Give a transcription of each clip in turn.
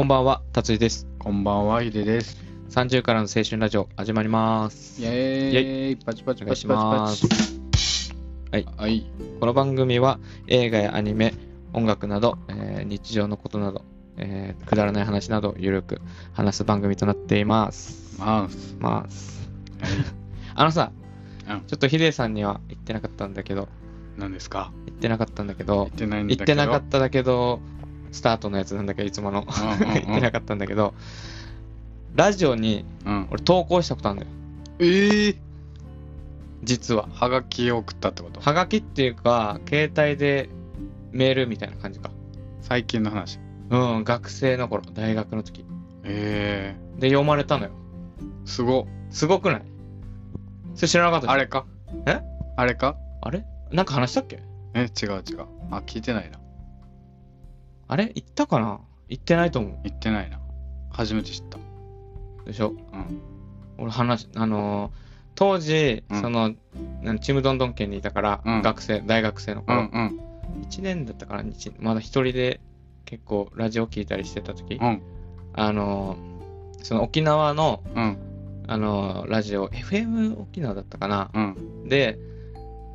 こんばんは、達井です。こんばんは、ひでです。30からの青春ラジオ始まります。イェーイパチパチお願いしパチパチ。はい。はい。この番組は映画やアニメ、音楽など、えー日常のことなど、えーくだらない話などゆるく話す番組となっています。ます。はい。あのさ、うんちょっとヒデさんには言ってなかったんだけど、何ですか？言ってなかったんだけど言っ、てないんだ言けど。ってなかっただけど、スタートのやつなんだけど、いつもの。言ってなかったんだけど、ラジオにうん。俺投稿したことあるんだよ。ええ実は。はがきを送ったってこと？はがきっていうか、携帯でメールみたいな感じか。最近の話。うん、学生の頃、大学の時。えで、読まれたのよ。えすごっ。すごくない？それ知らなかったあれか？え？あれか？あれ？なんか話したっけ？え、違う違う。あ、聞いてないな。あれ？言ったかな？言ってないと思言ってないな。初めて知った。う。でしょ？うん。俺話、あのー当時、うんその、なんちむどんどん県にいたから、うん学生、大学生のう頃、んうん。1年だったから、一まだ一人で結構ラジオ聞いたりしてた時、うん。あのーその沖縄の、うん。あのーラジオ、FM 沖縄だったかな、うん。で、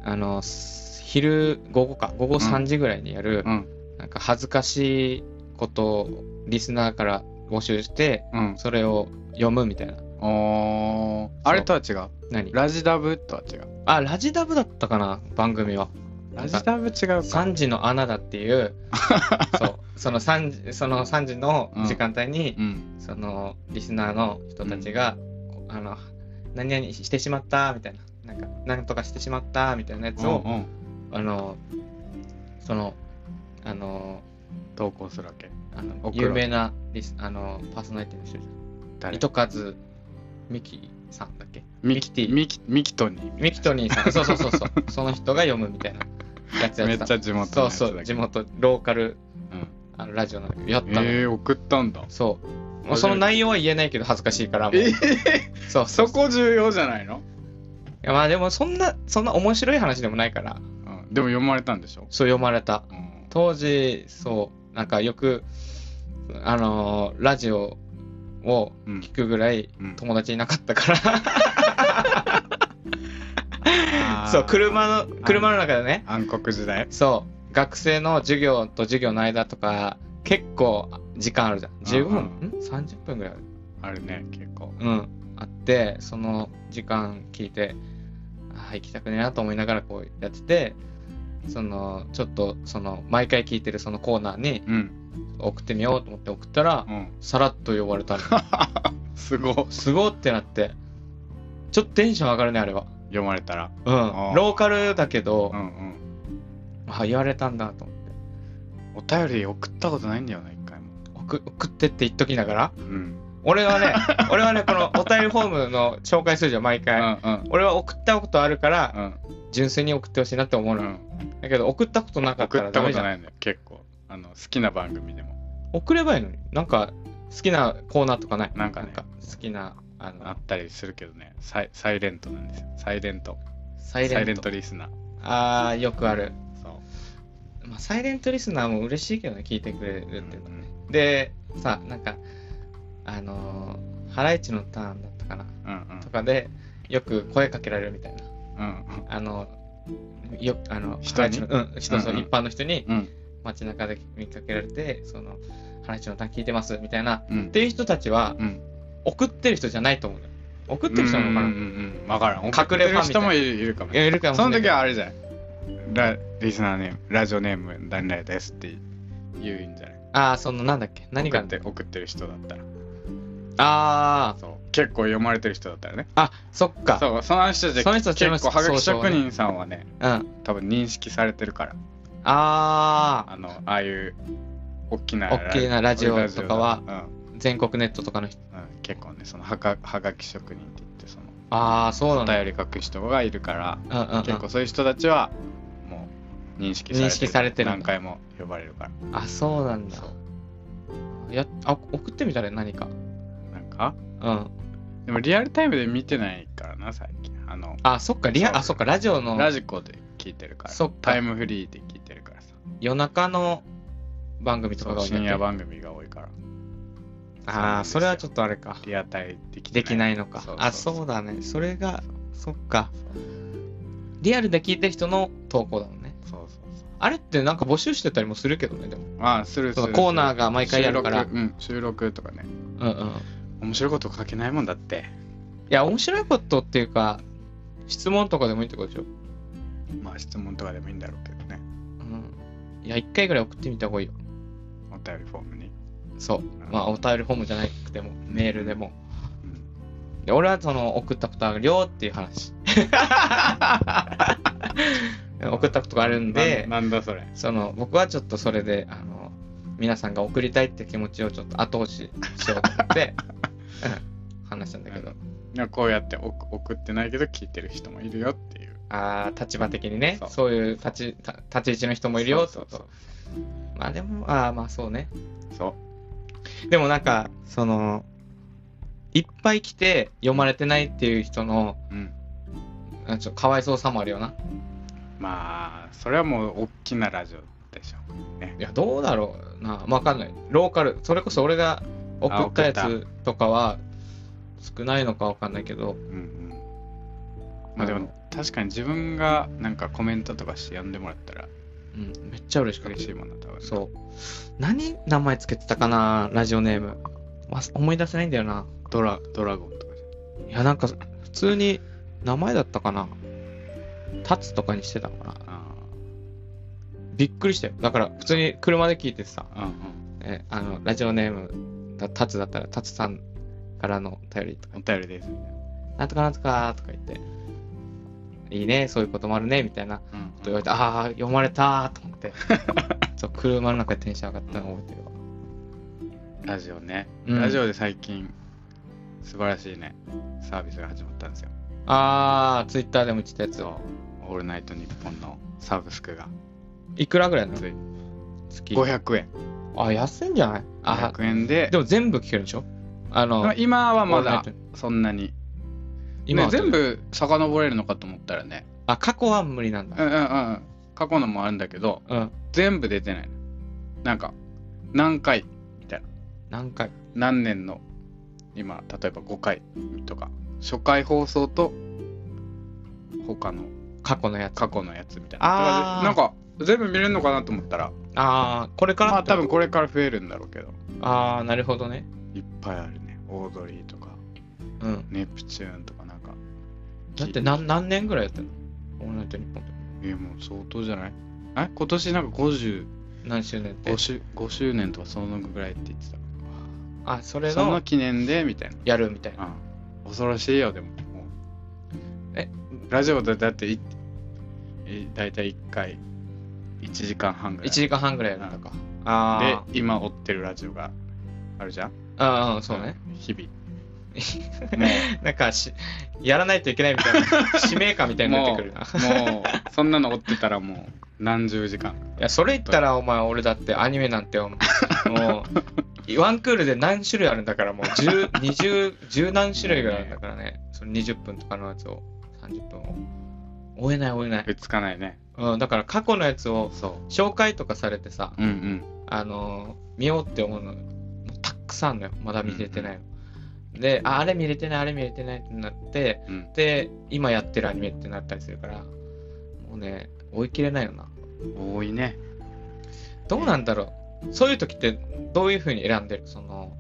あのー昼、午後か、午後3時ぐらいにやる、うん。なんか恥ずかしいことをリスナーから募集して、うん。それを読むみたいな。おー。あれとは違う。何？ラジダブとは違う。あ、ラジダブだったかな、番組は。ラジダブ違うか。3時の穴だっていう、そう、その3時、その3時の時間帯に、うん。そのリスナーの人たちが、こあの、何々してしまったみたいな、なんか、なんとかしてしまったみたいなやつを、うんうんあの、その、あの、投稿するわけ。あの有名なリスあのパーソナリティの人。誰？糸数ミキさんだっけ？ミミキティミキミキトニー。ミキトニーさん、そうそうそうそう、その人が読むみたいなやつや。めっちゃ地元のそうそう、地元、ローカルうん。あのラジオなんだけど、やったの。えー、送ったんだ。そう。もうその内容は言えないけど恥ずかしいから、もう。えそうそうそこ重要じゃないの、いやまあでもそんな、そんな面白い話でもないから、うん、でも読まれたんでしょ、そう読まれた。うん、当時、そう、なんかよく、あのーラジオをうん聞くぐらいうん友達いなかったから、あーそう、車の、車の中でね、暗黒時代そう、学生の授業と授業の間とか、結構時間あるじゃん。15分、うんん ?30 分ぐらいある。あるね結構うん。あって、その時間聞いて、ああ、行きたくねえなと思いながらこうやってて、その、ちょっと、その、毎回聞いてるそのコーナーにうん。送ってみようと思って送ったらう、ん。さらっと呼ばれたの。すご。すごってなって、ちょっとテンション上がるね、あれは。読まれたら。うん。ローカルだけどう、んうん。あ、言われたんだと思って。お便り送ったことないんだよな一回も。送送ってって言っときながら、うん。俺はね、俺はね、このお便りフォームの紹介するじゃん、毎う回。んうん。俺は送ったことあるから、うん。純粋に送ってほしいなって思うの。うんだけど、送ったことなかった送ったらダメじゃん。ことないんだよ結構。あの好きな番組でも。送ればいいのに。なんか、好きなコーナーとかない？なんかね。好きな、あの、あったりするけどね。サイサイレントなんですよ。サイレント。サイレント。サイレントリスナー。あー、よくある。そう。まあ、サイレントリスナーも嬉しいけどね、聞いてくれるっていうのはね。うんで、さ、なんか、あのー、ハライチのターンだったかな？うんうん。とかで、よく声かけられるみたいな。うんあの、よ、あの、人に？うん、人、そううんうん。一般の人にうん。街中で見かけられて、その、ハライチのターン聞いてますみたいな。うん。っていう人たちは、うん。送ってる人じゃないと思う。送ってる人なのかな、うんうんうんうん。わからん。隠れる人もいるかもい。るかもしそのれないけど。時はあれじゃない。ラリスナーネームラジオネーム誰々ですって言うんじゃない。ああ、その、なんだっけ何が送って送ってる人だったらあそう結構読まれてる人だったらねあ、あ、そっか。そうその人たちその人たちの結構はがき職人さんはねうん。あ多分認識されてるからああのああいう大きな大きなラジオとかはうん、全国ネットとかの人。結構ねそのはがはがき職人って言ってそのああ、そうおなんだ。便り書く人がいるからうんうんうん、結構そういう人たちはもう認識されてる認識されてる何回も呼ばれるからあ、そうなんだそ。やあ、送ってみたら何か。なんか？うん。でもリアルタイムで見てないからな最近あのあ、そっか、リア、そうあ、そっか、ラジオのラジコで聞いてるからそっかタイムフリーで聞いてるからさ夜中の番組とそかが多い深夜番組が多いからああ、それはちょっっとあれか。とリアタイできてできないのか。そうそうあ、そうだね。それが、そっか。リアルで聞いてる人の投稿だもんね。そうそうあれってなんか募集してたりもするけどね、でも。そうああするするコーナーが毎回やるから収録,、うん、収録とかねうんうん。い面白いこと書けないもんだってや、面白いことっていうか、質問とかでもいいってことでしょ？まあ質問とかでもいいんだろうけどねうん。いや、一回ぐらい送ってみた方がいいよ。お便りフォームに、そう。まあ、お便りフォームじゃなくても、メールでも。うんで、俺はその、送ったことあるよっていう話。送ったことがあるんで、ななんだそれその、僕はちょっとそれで、あの、皆さんが送りたいって気持ちをちょっと後押ししようと思って、うん、話したんだけど。いやこうやって送送ってないけど聞いてる人もいるよっていうああ、立場的にねそ、ういう立ちた立ち位置の人もいるよそうそう。まあでも、ああ、まあそうね。そうでもなんか、その、いっぱい来て読まれてないっていう人の、うんあちょっとかわいそうさもあるよな。まあそれはもう大きなラジオでしょねいや、どうだろうな。わかんない。ローカル、それこそ俺が送ったやつとかは少ないのかわかんないけど、うんうんまあでも確かに自分がなんかコメントとかして読んでもらったらうん、めっちゃ嬉しかった嬉。しいもんな多分そう。何名前つけてたかな、ラジオネーム。わ思い出せないんだよな。ドラドラゴンとかじいや、なんか、普通に名前だったかな。タツとかにしてたかな。びっくりしたよ。だから、普通に車で聞いてさ、あうんうんえあの、ラジオネームだ、タツだったら、タツさんからのお便りとか。お、便りです。みなんとかなんとかとか言って、いいね、そういうこともあるね、みたいな。ことたいな、言われて、ああ、読まれたーと思って、そう、車の中でテンション上がったの覚えてるわ。ラジオね、うん。ラジオで最近素晴らしいねサービスが始まったんですよ。あー、ツイッターでも言ってたやつそう「オールナイトニッポン」のサブスクが。いくらぐらいなの？月。500円あ、安いんじゃない？あ、500円で。でも全部聞けるでしょ？あのまあ、今はまだそんなに、今はね、全部遡れるのかと思ったらね。あ、過去は無理なんだ。うんうんうん。過去のもあるんだけどうん。全部出てないの。なんか何回？みたいな。何回？何年の？今例えば5回とか。初回放送と他の。過去のやつ。過去のやつみたいな。なんか全部見れるのかなと思ったらあー、これからまあ多分これから増えるんだろうけど。あー、なるほどね。いっぱいあるね。オードリーとか。うん。ネプチューンとかなんか。だって何何年ぐらいやってんの？オールナイトニッポンって。えもう相当じゃない？え？今年なんか55何周年って？周 ,5 周年とかそのぐらいって言ってあ、それたそのの記念でみたいな。やるみたいな。うん恐ろしいよでも。え？ラジオでだっていい大体1回1時間半ぐら1い時間半ぐらいやるんだか。であー。今追ってるラジオがあるじゃん。あー、そうね。日々。なんかし、やらないといけないみたいな、使命感みたいになってくる。な。いもうそんなの追ってたらもう何十時間。や、それ言ったら、お前、俺だってアニメなんて、もう、ワンクールで何種類あるんだから、もう10、20、10何種類ぐらいあるんだからね。その20分とかのやつを、30分を。追えない追えない。追いつかないねうん、だから過去のやつをそ紹介とかされてさ、ううんうんあのー見ようって思うの、もうたくさんあんのよ。まだ見れてないの。で、あ、あれ見れてない、あれ見れてないってなって、うんで、今やってるアニメってなったりするから、もうね、追い切れないよな。多いねどうなんだろう。そういう時ってどういう風に選んでる？その、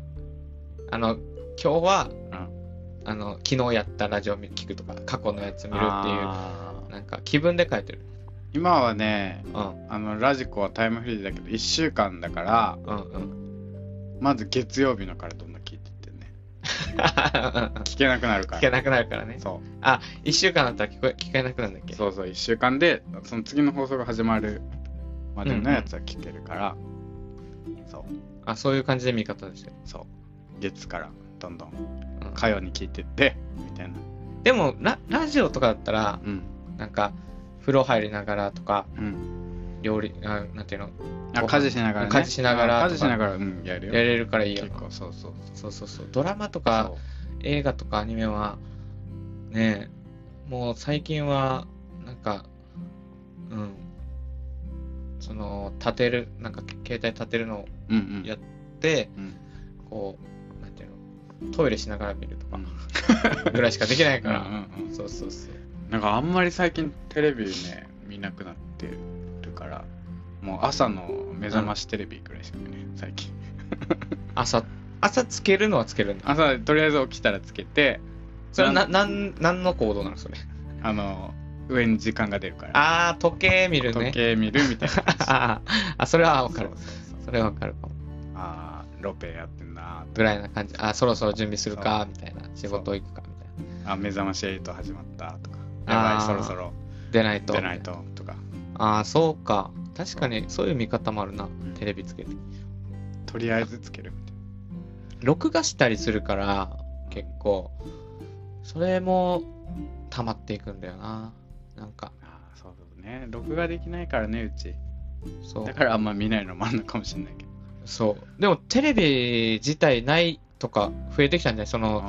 あの、今日は、あの、昨日やったラジオ聞くとか、過去のやつ見るっていう、なんか気分で書いてる。今はねうん、あのラジコはタイムフリーだけど1週間だからうん、うん。まず月曜日のからどんどん聞いてってね。聞けなくなるから。聞けなくなるからね。そ一週間だったら聞こえ聞けなくなるんだっけ？うそうそう1週間でその次の放送が始まるまでのやつは聞けるから、そう。あ、そういう感じで見方でした。よ。そう。月からどんどんうん。火曜に聞いてってみたいな。でもラ、ラジオとかだったら、うんなんか、風呂入りながらとか、うん。料理、あなんていうの、あ家事しながらね。家事しながらあ家事しながらうんやるよ。やれるからいいよそうそうそう。そうそう。ドラマとそかう。映画とかアニメは、ねえ、もう最近は、なんか、うん、その、立てる、なんか携帯立てるのをうんうん。やって、うん。こう、トイレしながら見るとかぐらいしかできないから、うんうんうん。そうそうそうなんかあんまり最近テレビね見なくなってるからもう朝の目覚ましテレビぐらいしか見ない。最近。朝朝つけるのはつけるんだ。朝とりあえず起きたらつけてそれはななんなんの行動なのそれ？あの上に時間が出るから。ああ時計見るね。時計見るみたいな。あそれはわかる。それはわかるかも。ああロペやってんなぐらいな感じ。あそろそろ準備するかそみたいな。仕事行くかみたいな。あ目覚まし8始まったとかやばいそろそろ。出ないと。出ないととか。ああそうか。確かにそういう見方もあるな。テレビつけて。とりあえずつけるみたい録画したりするから結構。それも溜まっていくんだよな。なんか。なああそうそうね。録画できないからねうち。そう。だからあんま見ないのもあるのかもしれないけど。そう。でもテレビ自体ないとか増えてきたんじゃない？その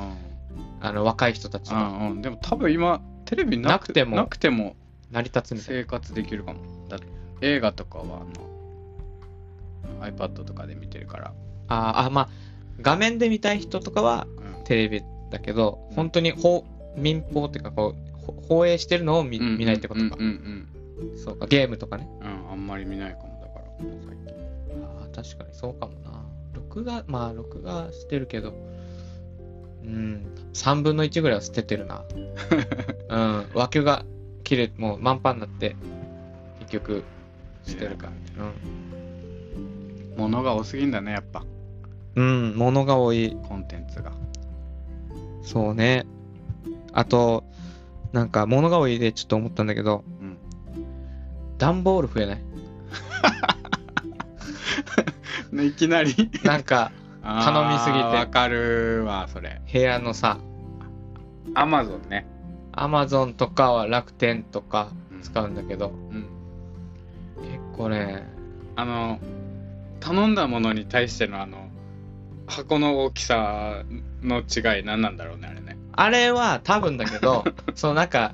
あの若い人たちがうんうんうん。でも多分今テレビななくても。なくても。成り立つ生活できるかも。だ映画とかはあの iPad とかで見てるから、あーあまあ画面で見たい人とかはうん。テレビだけどうん。本当に法民放っていうかこうほ放映してるのを見,、見ないってことか、うんうんそうかゲームとかね。うん、うん、あんまり見ないかもだから。最近ああ確かにそうかもな。録画まあ録画してるけどうん。3分の1ぐらいは捨ててるな。うん。枠が切れもう満帆になって結局捨てるか。うん。物が多すぎんだねやっぱ。うん、物が多い。コンテンツが。そうね。あと、なんか物が多いでちょっと思ったんだけど、うん。段ボール増えない？ねいきなり。なんか頼みすぎて。わかるわそれ。部屋のさ、アマゾンね。アマゾンとかは楽天とかうん。使うんだけど、うん。結構ね、あの頼んだものに対してのあの箱の大きさの違い何なんだろうねあれね。あれは多分だけど、そのなんか、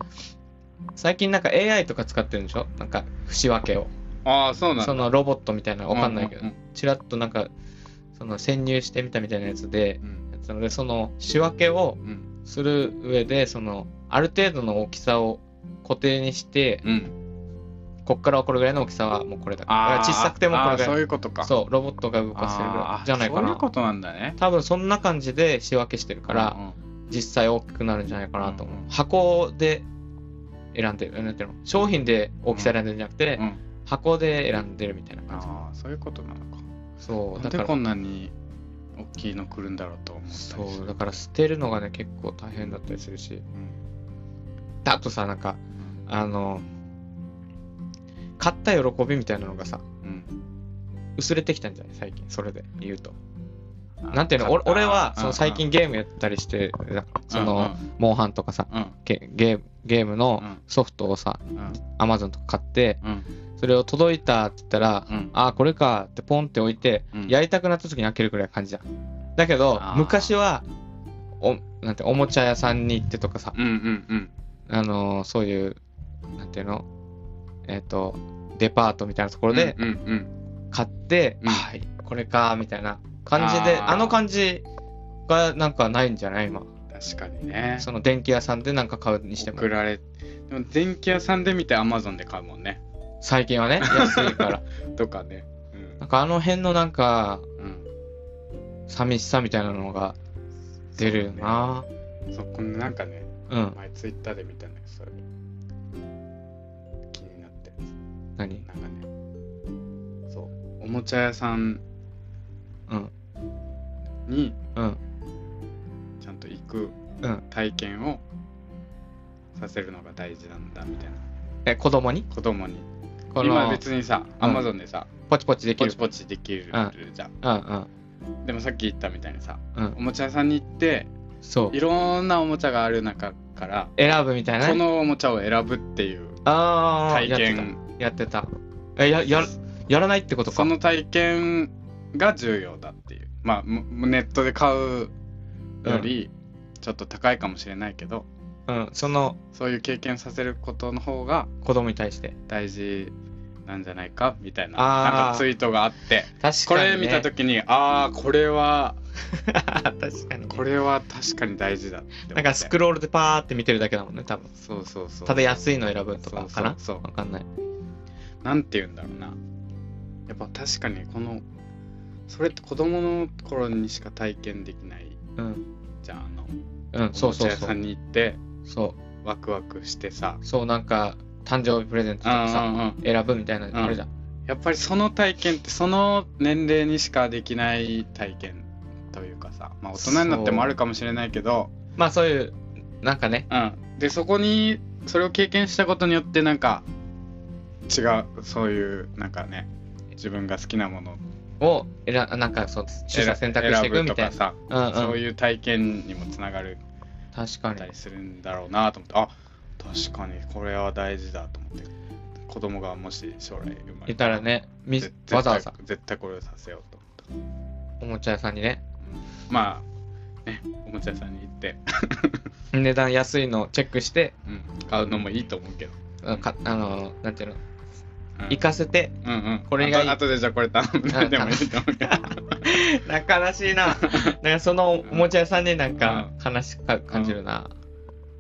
最近なんか AI とか使ってるんでしょ？なんか、節分けを。ああそうなんだ。そのロボットみたいなのわかんないけど。うんうん、ちらっとなんか、その潜入してみたみたいなやつで、ので、その仕分けをうんする上で、その、ある程度の大きさを固定にして、うんこっからはこれぐらいの大きさはもうこれだ。だから小さくてもこれあーそうぐらい。いうことかそう、ロボットが動かせるぐらあーいじゃないかな。そういうことなんだね多分そんな感じで仕分けしてるから、うんうん実際大きくなるんじゃないかなと思う。うん箱で選んでる。なんていうの？商品で大きさ選んでるんじゃなくて、うん箱で選んでるみたいな感じ。ああそういうことなのかそう、なんだから。でこんなに大きいの来るんだろうと思ったりそう、だから捨てるのがね、結構大変だったりするし。うん。あとさ、なんか、あの、買った喜びみたいなのがさ、うん。薄れてきたんじゃない？最近、それで言うと。あなんていうの？俺俺は、その最近ゲゲームやったりして、そうんの、モンハンとかさ、うん。ゲゲームゲームのうん。ソフトをさ、うん。アマゾンとか買って、うんそれを届いたって言ったら、うん。ああ、これかってポンって置いて、うん。やりたくなった時に開けるくらい感じじゃん。だけど昔は、お、なんて、おもちゃ屋さんに行ってとかさ、うんうんうん。あのーそういう、なんていうの？えっ、と、デパートみたいなところでうんうん買って、うん。はい、これか、みたいな感じで、あの感じがなんかないんじゃない今？うん確かにね。その電気屋さんでなんか買うにしても。送。られでも電気屋さんで見てアマゾンで買うもんね最近はね、安いから。とかねなんかあの辺のなんか、うんうん寂しさみたいなのが出るよな。そこねなんかねうん。前ツイッターで見たねそれ気になって何？なんかねそうおもちゃ屋さんうん。にうん。ちゃんと行くうん。体験をさせるのが大事なんだみたいなえ、子供に？子供にこ今の、別にさうんアマゾンでさ、ポチポチできるポチ。ポチできるじゃん、うんうん。でもさっき言ったみたいにさうんお。もちゃ屋さんに行ってそうい。ろんなおもちゃがある中から選ぶみたいなこね。のおもちゃを選ぶっていうああ、体。験やってた。え、や、や、やらないってことか。その体験が重要だっていうまあむネットで買うよりちょっと高いかもしれないけど、うん。そのそういう経験させることの方が子供に対して。大事なんじゃないかみたいななんかツイートがあって確かに、ね。これ見た時にああこれは 確かにね、これは確かに大事だなんかスクロールでパーって見てるだけだもんね、多分。そうそうそうただ安いの選ぶとかかな？そうそうそうわかんない。なんて言うんだろうなやっぱ確かにこのそれって子供の頃にしか体験できないうん。じゃんあのうん、そうそうそう。おもちゃ屋さんに行ってそワクワクしてさ。う。そう、なんか、誕生日プレゼントとかさ、選ぶみたいなのあるじゃん。やっぱりその体験ってその年齢にしかできない体験というかさ。まあ大人になってもあるかもしれないけど。まあそういう、なんかね、うん。でそこにそれを経験したことによってなんか違うそういうなんかね自分が好きなもの。を選なんかそう取捨選択していくみたいな。さ、うんうん。そういう体験にもつながる確かに。た。りするんだろうなと思って。あ確かにこれは大事だと思って。子供がもし将来生まれいたらね、みぜわざわざ。絶対これをさせようと。思ったおもちゃ屋さんにね、うん。まあねおもちゃ屋さんに行って、値段安いのチェックして、うん、買うのもいいと思うけど、あかあの、なんていうの、うん行かせて、うんうん。これがいい。あと後でじゃあこれ頼む。ねでもいいと思うけど。悲しいな。なんかそのおもちゃ屋さんになんか悲しく感じるな。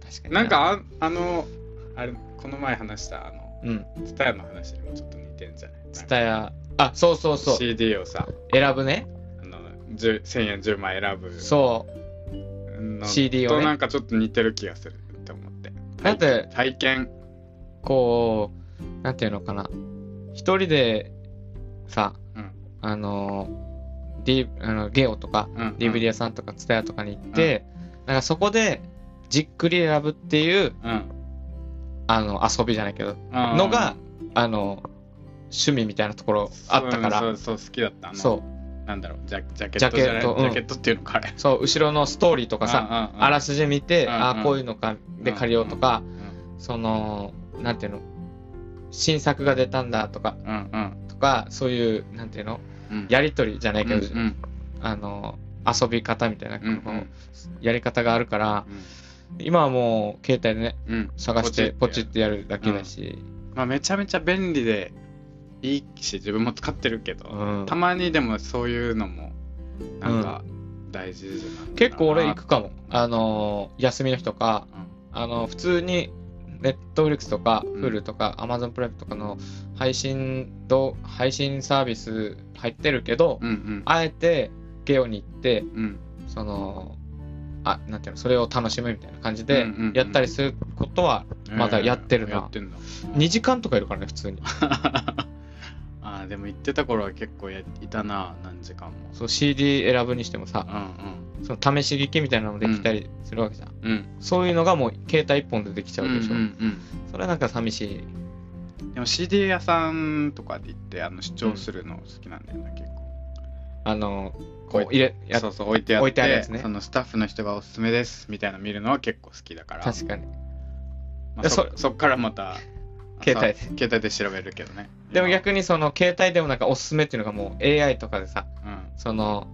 確かに。な。ん、かああのあれこの前話したあのうん。ツタヤの話にもちょっと似てんじゃない？ツタヤ、あ、そうそうそう。CD をさ。選ぶね。あの10 1000円10枚選ぶ。そう。の CD をね。となんかちょっと似てる気がするって思って。だって体験。こう、なんていうのかな。一人でさ、うん。あの、D、あのゲオとか、うん DVD 屋さんとか、ツタヤとかに行って、なんかそこでじっくり選ぶっていう、うん。あの、遊びじゃないけど、うん。のが、あの、趣味みたいなところあったから、そうそう好きだった。そう、なんだろうジャジャケットじゃないジャケット。うん。ジャケットっていうのかあれ。そう、後ろのストーリーとかさ、あらすじ見て、うんああ、こういうのか、で借りようとか、うその、なんていうの、新作が出たんだとか、んうんうん。とか、そういう、なんていうの、うん。やりとりじゃないけど、うんうん。あの、遊び方みたいな、うんうん。やり方があるから、今はもう携帯でね、うん。うん探してポチってやる。だけだし、まあめちゃめちゃ便利でいいし自分も使ってるけど、うん。たまにでもそういうのもなんか大事結構俺行くかも。あの、休みの日とか、あの、普通に、ネットフリックスとか、うん。Hulu とか、Amazon プライムとかの配信ど配信サービス入ってるけど、うんうん。あえてゲオに行って、うん。その、あ、なんていうの、それを楽しむみたいな感じでやったりすることは、まだやってるな。やってんだ。2時間とかいるからね、普通に。でも行ってた頃は結構やいたな何時間もそう、CD 選ぶにしてもさ、うんその試し聞きみたいなのもできたりするわけじゃん。うんうんそういうのがもう携帯一本でできちゃうでしょ。うんうんそれはなんか寂しい。うんでも CD 屋さんとかで行ってあの視聴するの好きなんだよな、結構あの、こう入れ、やそうそう置いてあって置いてあるやつねそのスタッフの人がおすすめですみたいなの見るのは結構好きだから確かに。まあ、そそっからまた携帯。でさ携帯で調べるけどね。でも逆にその携帯でもなんかおすすめっていうのがもう AI とかでさ、うん。その、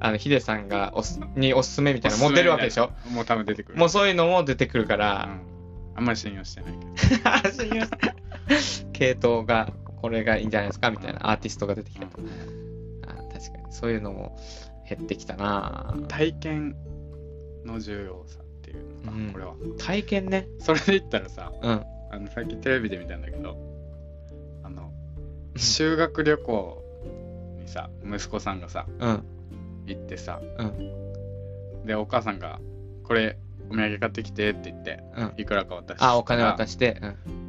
あの、ヒデさんがおすにおすすめみたいなのもう出るわけでしょ？もう多分出てくる。もうそういうのも出てくるかうら、ん、あんまり信用してないけど。信用して系統がこれがいいんじゃないですかみたいな。アーティストが出てきたと。あ確かに。そういうのも減ってきたな。体験の重要さっていうのか、うん。これは。体験ね。それで言ったらさうん。あの最近テレビで見たんだけどあの修学旅行にさ息子さんがさうん。行ってさうん。でお母さんが「これお土産買ってきて」って言ってうん。いくらか渡してあ、お金渡して。うん。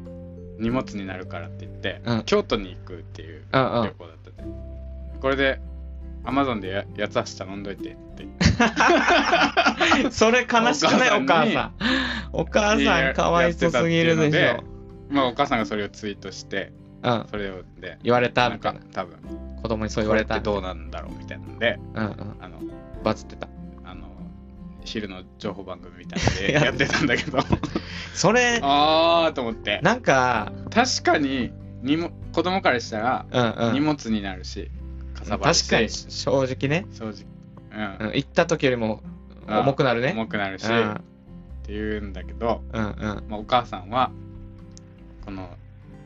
荷物になるからって言って、うん京都に行くっていう旅行だったね、これでアマゾンでや八つ橋頼んどいてって それ悲しくない？おお母さん。お母さんかわいそすぎるでしょ。まあお母さんがそれをツイートしてうん。それをで言われたみたいな。か多分子供にそう言これってわれた。どうなんだろうみたいなのでうんうん。あのバズってた。あの昼の情報番組みたいで やってたんだけど それ、あーと思ってなんか、確かににも子供からしたら。荷物になるし確かに正直ね、正直。うん、行った時よりもうん。重くなるね。重くなるし、うん。っていうんだけど、うんうん。まあ、お母さんはこの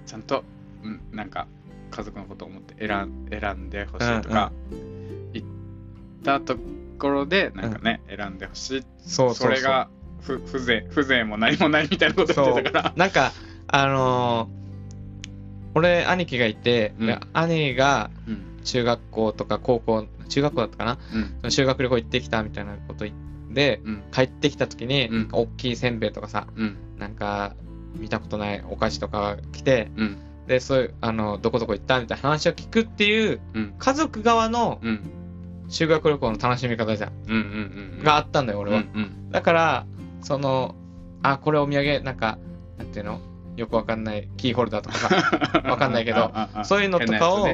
ちゃんとうんなんか家族のことを思って選ん選んでほしいとか、言った後ころでなんかね、選んでほしい。そうそれがふ風情風情も何もないみたいなこと言ってたから。なんか、あのー俺、兄貴がいて、うん。で兄がうん中学校とか高校、中学校だったかな？うん。修学旅行行ってきたみたいなこと言って、うん。帰ってきた時に、うん。大きいせんべいとかさ、うん。なんか、見たことないお菓子とかが来て、うん。で、そういう、あの、どこどこ行ったみたいな話を聞くっていう、うん。家族側のうん。修学旅行の楽しみ方じゃん。うんうんうんがあったんだよ、俺は。うんうんだから、その、あ、これお土産、なんか、なんていうの？よくわかんないキーホルダーとかさ、わかんないけどそういうのとかを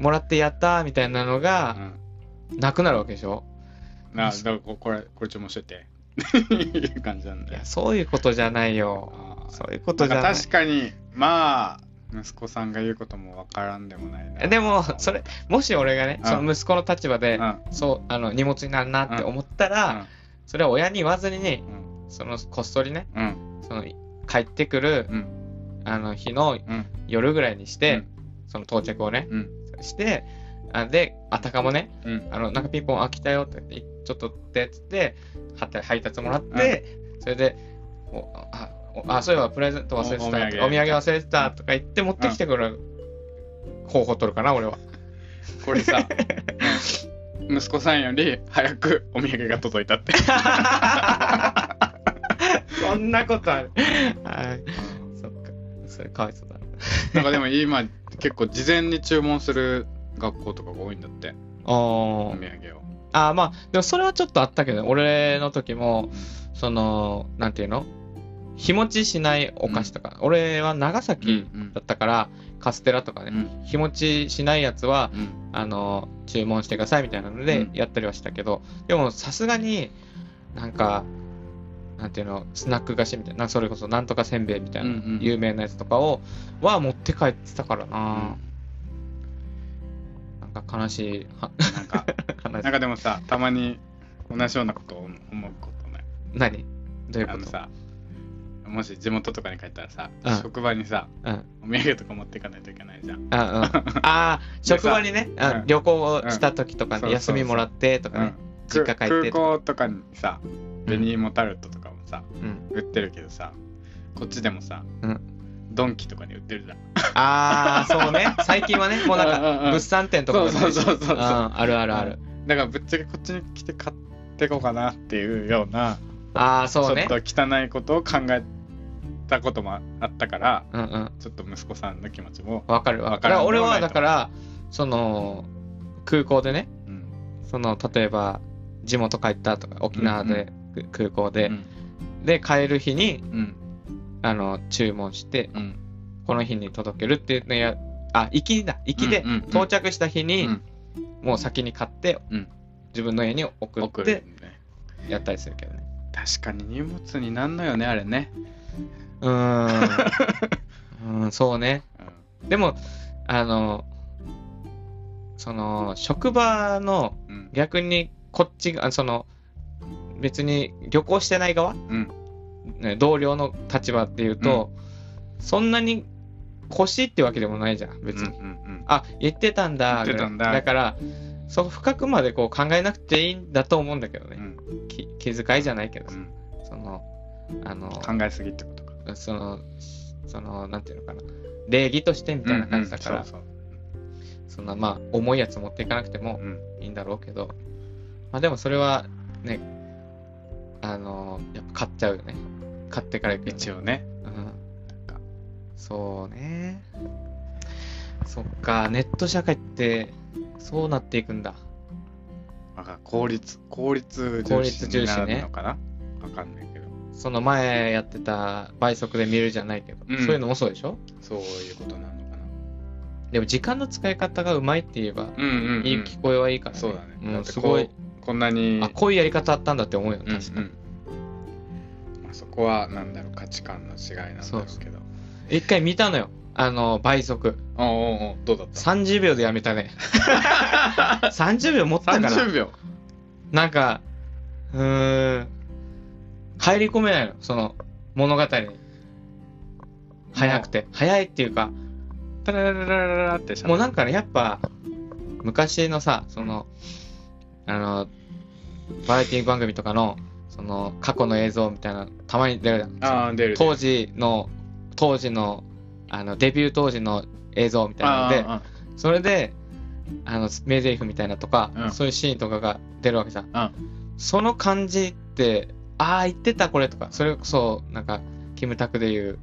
もらってやったみたいなのつがねなくなるわけでしょ？うんなだからここれこれ注文しといて。いう感じなんだそういうことじゃないよ。そういうことじゃない。か確かにまあ息子さんが言うこともわからんでもないな。でも、それ、もし俺がね、うん。その息子の立場でう、ん。そう、あの、荷物になるなって思ったうら、ん。それは親に言わずにね、うん。その、こっそりね、うん。その、帰ってくる、うん。あの、日のうん。夜ぐらいにして、うん。その到着をね、うんして、あで、あたかもね、うんあの、なんかピンポン、あ、来たよって言って、ちょっとって、つって、配達もらって、それで、おあ、おあ、そういえばプレゼント忘れてた、おお土産産忘れてたとか言って持ってきてくる方法取るかな、俺は。これさ息子さんより早くお土産が届いたって そんなことある。はい。そっか。それかわいそうだ。なんかでも今結構事前に注文する学校とかが多いんだって。おお土産を。あーまあ、でもそれはちょっとあったけど、俺の時も、その、なんていうの？日持ちしないお菓子とか、俺は長崎うん。だったから、カステラとかね、うん。日持ちしないやつは、うん。あの、注文してくださいみたいなのでうん。やったりはしたけど、でもさすがになんか、なんていうの、スナック菓子みたいな、それこそなんとかせんべいみたいな、うんうん有名なやつとかを、は持って帰ってたからな、なんか悲しい、はなんか悲しい。なん。かでもさたまに同じようなことを思うことない？何？どういうこと？あのさもし地元とかに帰ったらさ、うん。職場にさうん。お土産とか持っていかないといけないじゃん。あ、うん、あー、職場にね、さうん。うん。旅行した時とかうんに休みもらってとかね、実家帰って空。港とかにさ紅芋タルトとかもさ、うん。売ってるけどさこっちでもさ、うんドンキとかに売ってるじゃんあー、そうね。最近はね、もうなんうんうんうんか、物産展とかそうそうそうあるあるある。だからぶっちゃけこっちに来て買ってこうかなっていうようなあー、そうねちょ。っと汚いことを考えたこともあったからうんうん。ちょっと息子さんの気持ちも、わかるわ。わからんだから俺はだから、その、空港でね、うんその、例えば、地元帰ったとか、沖縄で、く空港で、うんで、帰る日に、うん。あの、注文して、うん。この日に届けるっていうのや、あ、行きだ、行きで到着した日に、うん。もう先に買って、うん。自分の家に送ってね。やったりするけどね。確かに荷物になんのよねあれね、うーん。うん、そうね。でも、あの、その、職場の逆にこっちが、あその、別に旅行してない側、うん。ね同僚の立場っていうと、そんなに欲しいってわけでもないじゃん、別に。うんうんうん。あ、言ってたんだ、言ってたんだ。だから、そう深くまでこう考えなくていいんだと思うんだけどね。うん。き気遣いじゃないけどさ、うん。その、あの、考えすぎってことか。その、その、なんていうのかな、礼儀としてみたいな感じだから、うんうんそうそんな、まあ、重いやつ持っていかなくてもいいんだろうけど、まあでもそれは、ね、あの、やっぱ買っちゃうよね。買ってから行く一応ねうん。かそうね。そっか、ネット社会って、そうなっていくんだ。効率効率効重視に率重視ねなるのかな？わかんないけどその前やってた倍速で見るじゃないけど、うんそういうのもそうでしょ？そういうことなのかなでも時間の使い方がうまいって言えば、うんうん、うん、いい聞こえはいいからね。そうだねうん、すごい。こんなにあ、こういうやり方あったんだって思うよ、うん確かに。うんまあ、そこはなんだろう価値観の違いなんだろうけど一回見たのよ。あの、倍速。おうおうどうだった？30秒でやめたね。30秒持ったかな？30秒？なんか、うーん、入り込めないの、その物語に。早くて。早いっていうか、タララララララってもうなんかね、やっぱ、昔のさ、その、あの、バラエティ番組とかの、その、過去の映像みたいな、たまに出るじゃん。ああ、出る。当時の、当時の、あの、デビュー当時の映像みたいなので、あそれで、あの、名台詞みたいなとか、うんそういうシーンとかが出るわけじゃん。あその感じって、ああ、言ってたこれとか、それこそ、なんか、キムタクで言う、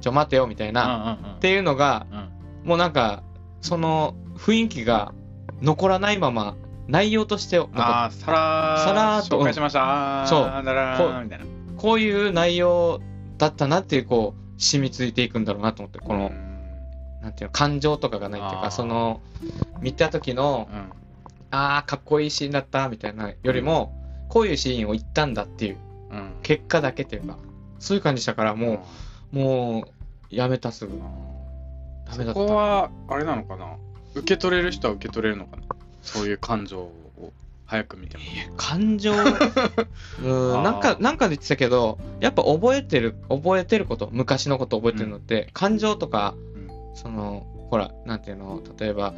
ちょ、待てよみたいな、あっていうのが、うんうんもうなんか、その雰囲気が残らないまま、内容としてなんかさらーさらーっと紹介しました。そうこ。こういう内容だったなっていう、こう、染みついていくんだろうなと思って、この、うんなんていうの、感情とかがないっていうか、その、見た時の、ああ、かっこいいシーンだったみたいなよりも、こういうシーンを言ったんだっていう、うん。うん。結果だけっていうか、そういう感じしたから、もう、もう、やめたすぐ。ダメだった。そこは、あれなのかな？受け取れる人は受け取れるのかな？そういう感情を早く見ても。感情、うん、なんか、なんかで言ってたけど、やっぱ覚えてる、覚えてること、昔のこと覚えてるのって、感情とか、うんその、ほら、なんていうの、例えば、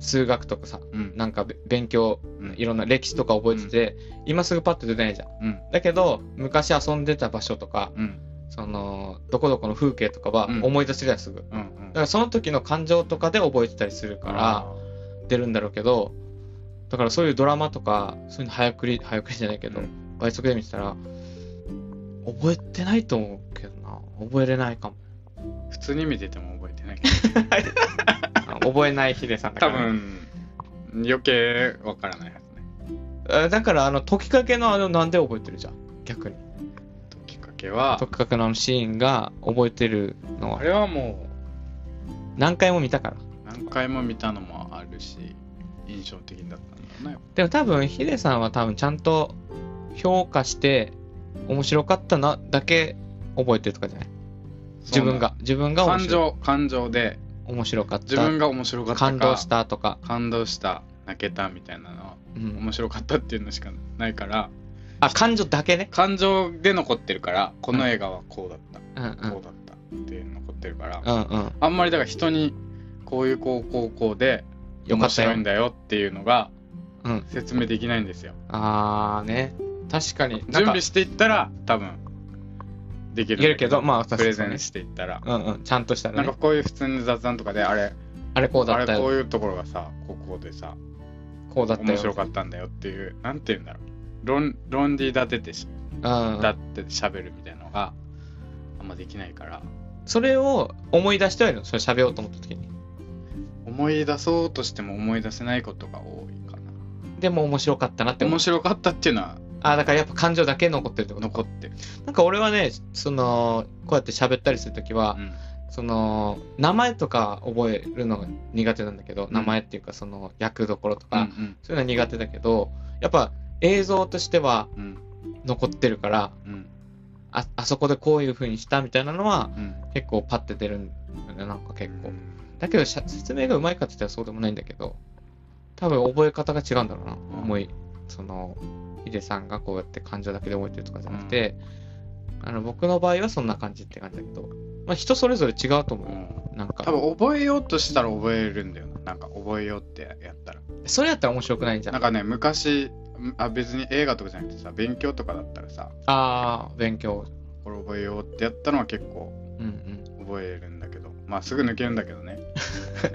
数学とかさ、うん。なんかべ勉強、うんいろんな歴史とか覚えてて、今すぐパッと出ないじゃん。うん。だけど、昔遊んでた場所とか、うん。その、どこどこの風景とかはうん思い出せるやんすぐ。だうん。からその時の感情とかで覚えてたりするから、出るんだろうけど、だからそういうドラマとか、そういうの早送り、早送りじゃないけど、うん倍速で見てたら、覚えてないと思うけどな。覚えれないかも。普通に見てても覚えてない 覚えないヒデさんだか多ら。分、余計わからないはずね。あだから、あの、解きかけのあの、なんで覚えてるじゃん。逆に。きっかけは解、きかけのあのシーンが覚えてるのは、あれはも何回も見たから。う何回も見たのもあるし、印象的だったんだろうね。でも多分、ヒデさんは多分ちゃんと評価して、面白かったな、だけ覚えてるとかじゃない？自分が。自分が面感情、感情で、面白かった。自分が面白かったか、感動したとか。感動した、泣けたみたいなのは、うん、面白かったっていうのしかないから、あ、感情だけね。感情で残ってるから、この映画はこうだった、うんうん。こうだったっていう残ってるから、うんうん。あんまりだから人にこういうこうこうこうで面よ。かったよ。白いん。だよ。っていうのが。説明できないんですよ。あーね。確かに。準備していったら多分できるけるけど、まあ、プレゼンしていったら。うんうん。ちゃんとしたらねなんか。こういう普通に雑談とかであれあれこうだったよ。れこういうところがさここでさこうだった。面白かったんだよ。っていうなんて言うんだろう論論理立ててしうん。だって喋るみたいなのがあんまできないからそれを思い出してはいるのそれ喋ろうと思った時に。思い出そうとしても思い出せないことが多いかな。でも面白かったなって思う。面。白かったっていうのはあ、だからやっぱ感情だけ残ってるってこと。残ってる、なんか俺はね、その、こうやって喋ったりするときは、うん。その、名前とか覚えるのが苦手なんだけど、ん。名前っていうかその役どころとうんか、そういうのは苦手だけど、やっぱ映像としてはうん。残ってるから、うん。あ、あそこでこういう風にしたみたいなのはうん。結構パッて出るんだよね、なんか結構。うんだけど説明がうまいかって言ったらそうでもないんだけど、多分覚え方が違うんだろうな。うん思い、その、ヒデさんがこうやって感情だけで覚えてるとかじゃなくて、あの僕の場合はそんな感じって感じだけど、まあ人それぞれ違うと思うよ。なんか多、分覚えようとしたら覚えるんだよななんか覚えようってやったらそれやったら面白くないんじゃん。なんかね昔あ別に映画とかじゃなくてさ勉強とかだったらさああ、勉強。これ覚えようってやったのは結構うんうん。覚えるんだけどまあすぐ抜けるんだけどね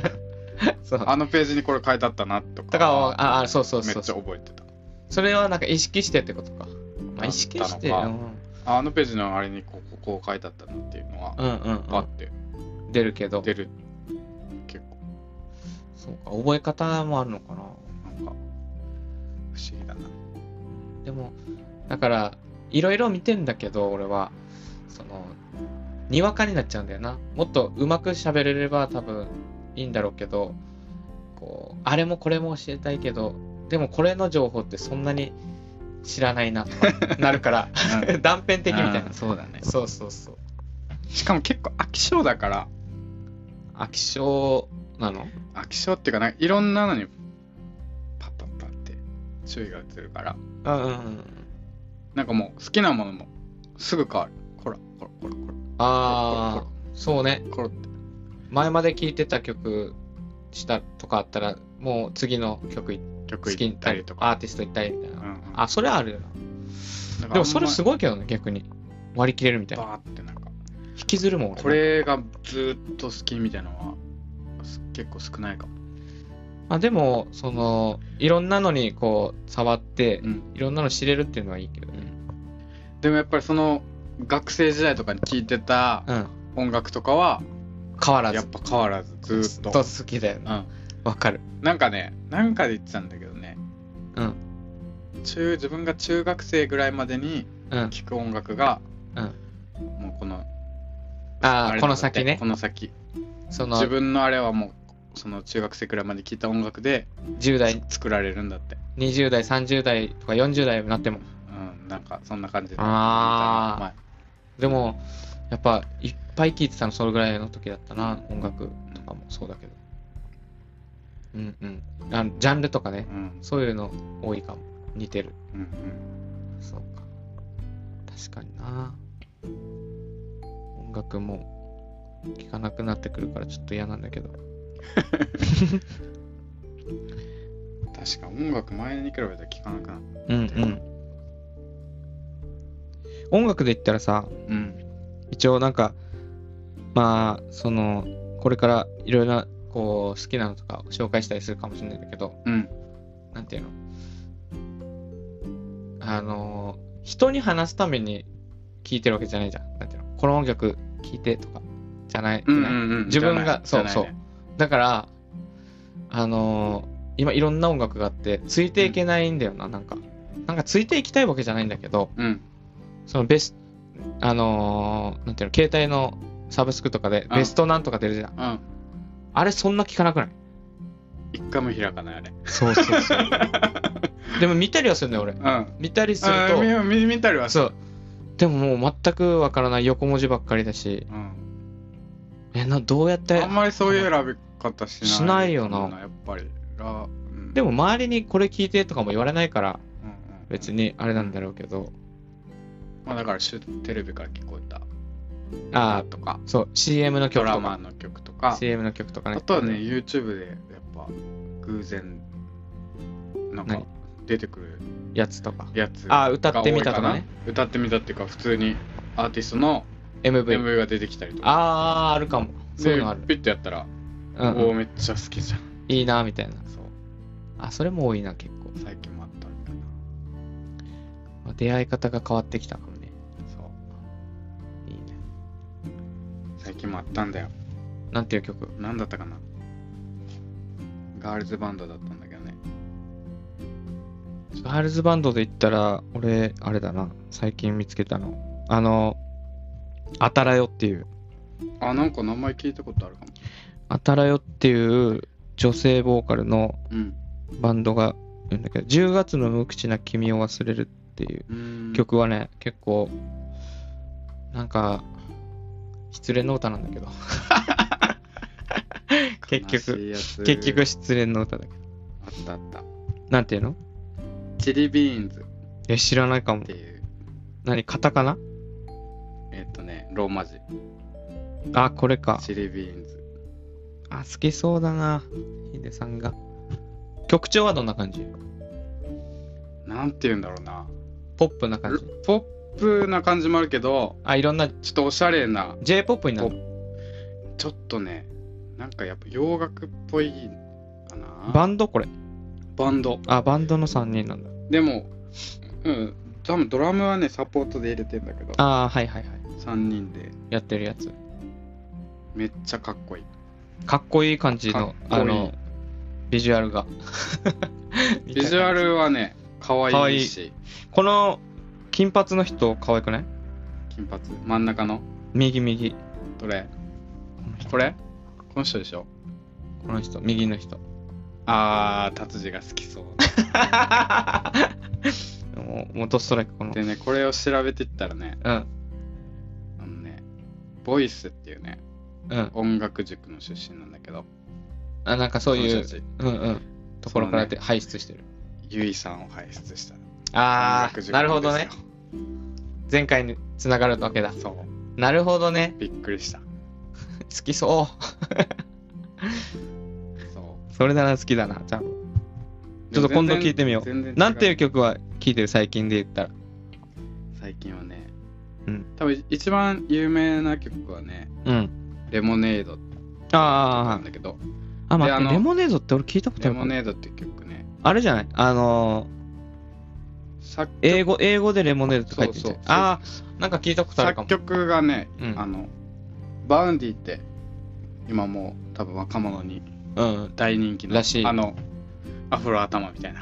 そう。あのページにこれ書いてあったなとかだから、ああ、そうそうめっちゃそうそう。覚えてたそれはなんか意識してってことか。まあ意識して、ああのページのあれにこうこう書いてあったなっていうのはうんうんうん。出るけど、出る結構そうか、覚え方もあるのかな。なんか不思議だなでも、だから、いろいろ見てんだけど、俺は、その、にわかになっちゃうんだよな。もっとうまく喋れれば多分いいんだろうけど、こう、あれもこれも教えたいけど、でもこれの情報ってそんなに知らないなとかなるから、断片的みたいうんな。そうだねそうそうそう。しかも結構飽き性だから飽き性なの？飽き性っていうかなんかいろんなのにパッパッパって注意が移るからうんうんうん。なんかもう好きなものもすぐ変わるこらこらこらこらああ、そうね。前まで聴いてた曲したとかあったら、もう次の曲い曲好き行ったりとかアーティスト行ったりみたいな。うんうんあ、それあるよな。でもそれすごいけどね、逆に。割り切れるみたいな。バーってなんか引きずるもん、俺これがずっと好きみたいなのは結構少ないかもあでも、その、いろんなのにこう、触って、うんいろんなの知れるっていうのはいいけどね。でもやっぱりその学生時代とかに聴いてたうん。音楽とかは変わらず。やっぱ変わらずずーっと好きだよね。うんわかる。なんかねなんかで言ってたんだけどねうん。中自分が中学生ぐらいまでにうん。聴く音楽が、うんもうこのああ、この先ねこ。の先その自、分のあれはもうその中学生くらいまで聴いた音楽で10代、作られるんだって20代、30代とか40代になっても。うんなんかそんな感じであーまでも、やっぱ、いっぱい聴いてたのそれぐらいの時だったな。音楽とかもそうだけど。うんうん。あジャンルとかね。うんそういうの多いかも。似てる。うんうんそうか。確かにな。音楽も聴かなくなってくるからちょっと嫌なんだけど。確か音楽前に比べたら聴かなくなっうんうん。音楽で言ったらさ、うん。一応なんか、まあ、その、これからいろいろな、こう、好きなのとか紹介したりするかもしれないんだけど、うん。なんていうの？あの、人に話すために聴いてるわけじゃないじゃん。なんていうの？この音楽聴いてとか、じゃない？うんうんうん。自分がそうじゃないね。だから、あの今いろんな音楽があって、ついていけないんだよな、なんか。なんかついていきたいわけじゃないんだけど、うんそのベスあのーなんていうの、携帯のサブスクとかでうん。ベストなんとか出るじゃん。うん。あれそんな聞かなくない？一回も開かないあれ。そうそうそう。でも見たりはするんだよ、俺。うん。あ見たりするー見見見たりはと、そう。でももう全くわからない横文字ばっかりだし、うん。え、な、どうやってあんまりそういう選び方しない。しないよな。やっぱり。が、うん。でも周りにこれ聞いてとかも言われないから、別にあれなんだろうけど、まあだからテレビから聞こえた。ああ、とか。そう、CM のド曲とか、ラマの曲とか。CM の曲とかね。あとはね YouTube でやっぱ偶然なんか何？出てくるやつとか。やつ。あ歌ってみたとかね。歌ってみたっていうか普通にアーティストの MV。MV が出てきたりとか。ああ、あるかも。そういうのある。でピッてやったら、うんうん。おおめっちゃ好きじゃん。いいな、みたいな。そう。あ、それも多いな、結構。最近もあったんだよまあ出会い方が変わってきたかも最近もあったんだよ。なんていう曲？なんだったかな？ガールズバンドだったんだけどね。ガールズバンドで言ったら、俺、あれだな。最近見つけたの。あの、あたらよっていう、あなんか名前聞いたことあるかも。あたらよっていう女性ボーカルのうん。バンドがいるんだけど、10月の無口な君を忘れるっていう曲はね、結構、なんか、失恋の歌なんだけど。結局、結局失恋の歌だけど。あったあったなんていうの？チリビーンズっえ、知らないかもて。いう何カタカナ？えっ、とねローマ字あ、これか。チリビーンズあ、好きそうだな。ヒデさんが。曲調はどんな感じ？なんて言うんだろうなポップな感じ。ポップな感じもあるけどあ、いろんなちょっとおしゃれな J-POP になるの？ちょっとねなんかやっぱ洋楽っぽいかなバンド？これ。バンドあ、バンドの3人なんだ。でもうん多分ドラムはねサポートで入れてんだけどあー、はいはいはい。3人でやってるやつ。めっちゃかっこいいかっこいい感じの、いいあの、ビジュアルが。ビジュアルはね可愛いしこの金髪の人可愛くない？金髪真ん中の？右右。どれ？これ？この人でしょ？この人。右の人。あー達治が好きそう もう、元ストライクこの。でねこれを調べていったらねうん。あのねボイスっていうねうん。音楽塾の出身なんだけどあ、なんかそういううんうん。ところからで輩出してる。ゆいさんを輩出したあー、音楽塾なるほどね前回につながるわけだ。そうなるほどね。びっくりした 好きそう。そうそれなら好きだな。じゃあ、ちょっと今度聞いてみよう。全然違なんていう曲は聞いてる最近で言ったら？最近はね、うん。多分一番有名な曲はね、うん。レモネードなあんだけど、あ、あ、待って、であのレモネードって俺聞いたことあレるかも。モネードって曲ね、あれじゃない？あの作ー、英語、英語でレモネードって書いてるああ、なんか聞いたことあるか作も。曲がね、うんあの、 Vaundy って、今もう多分若者にうん。大人気の、らしいあの、アフロ頭みたいな、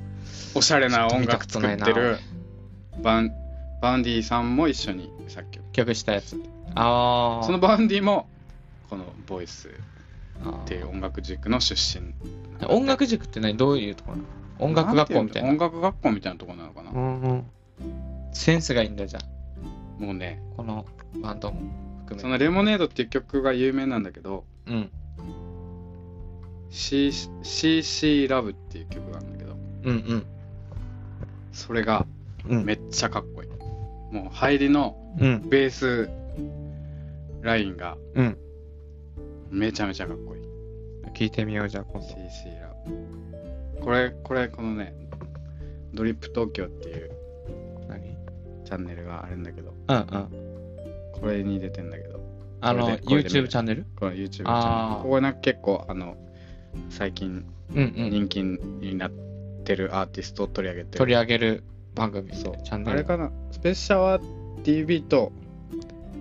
おしゃれな音楽作ってるバン Vaundy さんも一緒に作曲。曲したやつ。ああ。その Vaundy も、この VOICE っていう音楽塾の出身。音楽塾って何？どういうところなの？音楽学校みたいな。音楽学校みたいなところなのかな、うんうん。センスがいいんだじゃあ。もうね、このバンドも含めて。そのレモネードっていう曲が有名なんだけど、うん。CC ラブっていう曲があるんだけど、うんうん。それがうん。めっちゃかっこいい。もう入りのうん。ベースラインがうん。めちゃめちゃかっこいい。聞いてみようじゃあ今 CC 度。ラブ。これ、これ、このね、ドリップ東京っていう何？チャンネルがあるんだけど、うんうん。これに出てんだけど、あの、YouTube るチャンネル？この YouTube チャンネル。ここなんか結構、あの、最近。人気になってるアーティストを取り上げてる。取り上げる番組。そうチャンネル。あれかな、スペシャワー TV と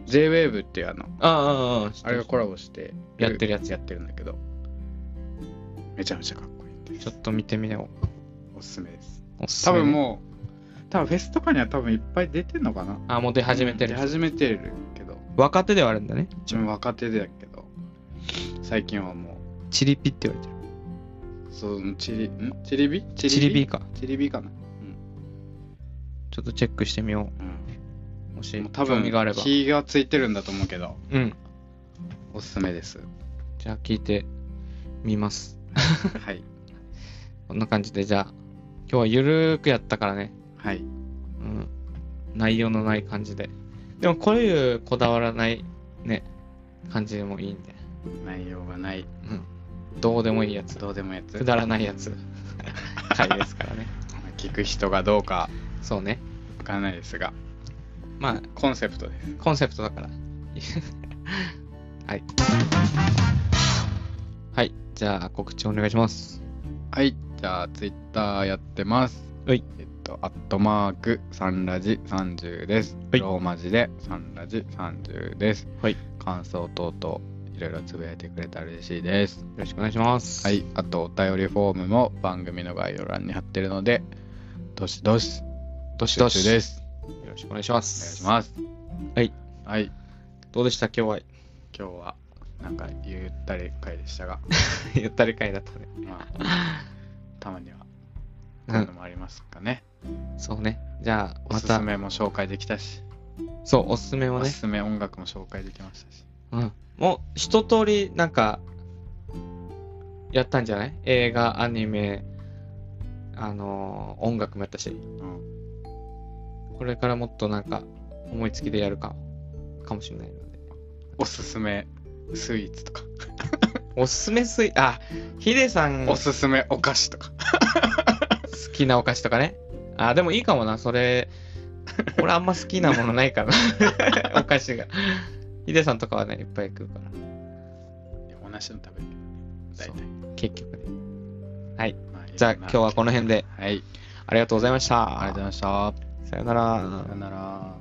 JWAVE っていうあの、ああ、ああ、ああれがコラボしてやってるやつやってるんだけど、めちゃめちゃかっこいい。ちょっと見てみよおすすめです。すすめ多分もう、多分フェスとかには多分いっぱい出てんのかなあ、もう出始めてる出。始めてるけど、若手ではあるんだね。自分若手だけど、最近はもチリピって言われてる。う、そう、チリ、ん？チリビ？チチリビか。チリビかなちょっとチェックしてみようん。う。もしうん、もう多興味があれば。分気がついてるんだと思うけど、うん。おすすめです。じゃあ聞いてみます。はい。こんな感じで、じゃあ、今日はゆるーくやったからね。はい。うん。内容のない感じで。でも、こういうこだわらないね、感じでもいいんで。内容がない、うん。どうでもいいやつ。どうでもやつく。だらないやつ。回ですからね。聞く人がどうかそうね。わからないですが、まあ、コンセプトです。コンセプトだから。はい。はい。じゃあ、告知お願いします。はい。じゃあ、ツイッターやってます。はい。えっと、アットマーク、サンラジ30です。はいローマ字で、サンラジ30です。はい。感想等々、いろいろつぶやいてくれたら嬉しいです。よろしくお願いします。はい。あと、お便りフォームも番組の概要欄に貼ってるので、どしどし、どしどしです。よろしくお願いしまお願いす。します。はい。はい。どうでした？今日は。今日は、なんか、ゆったり会でしたが、ゆったり会だったね。まあ、たまには、こういうのもありますかね。そうね。じゃあ、おますた、すめも紹介できたし、そう、おすすめをね。おすすめ音楽も紹介できましたし。うん。もう、一通り、なんか、やったんじゃない？映画、アニメ、あのー音楽もやったし、うん。これからもっとなんか、思いつきでやるか、かもしれないので。おすすめスイーツとか、おすすめスイあ、ヒデさん好おすすめお菓子とか。きなお菓子とかね。あ、でもいいかもな、それ。俺あんま好きなものないから。お菓子が。ヒデさんとかはね、いっぱい食うから。いや同じの食べるけど、大体。結局ね。まあじゃあ今日はこの辺で。はい。ありがとうございました。ありがとうございました。さよならさよなら。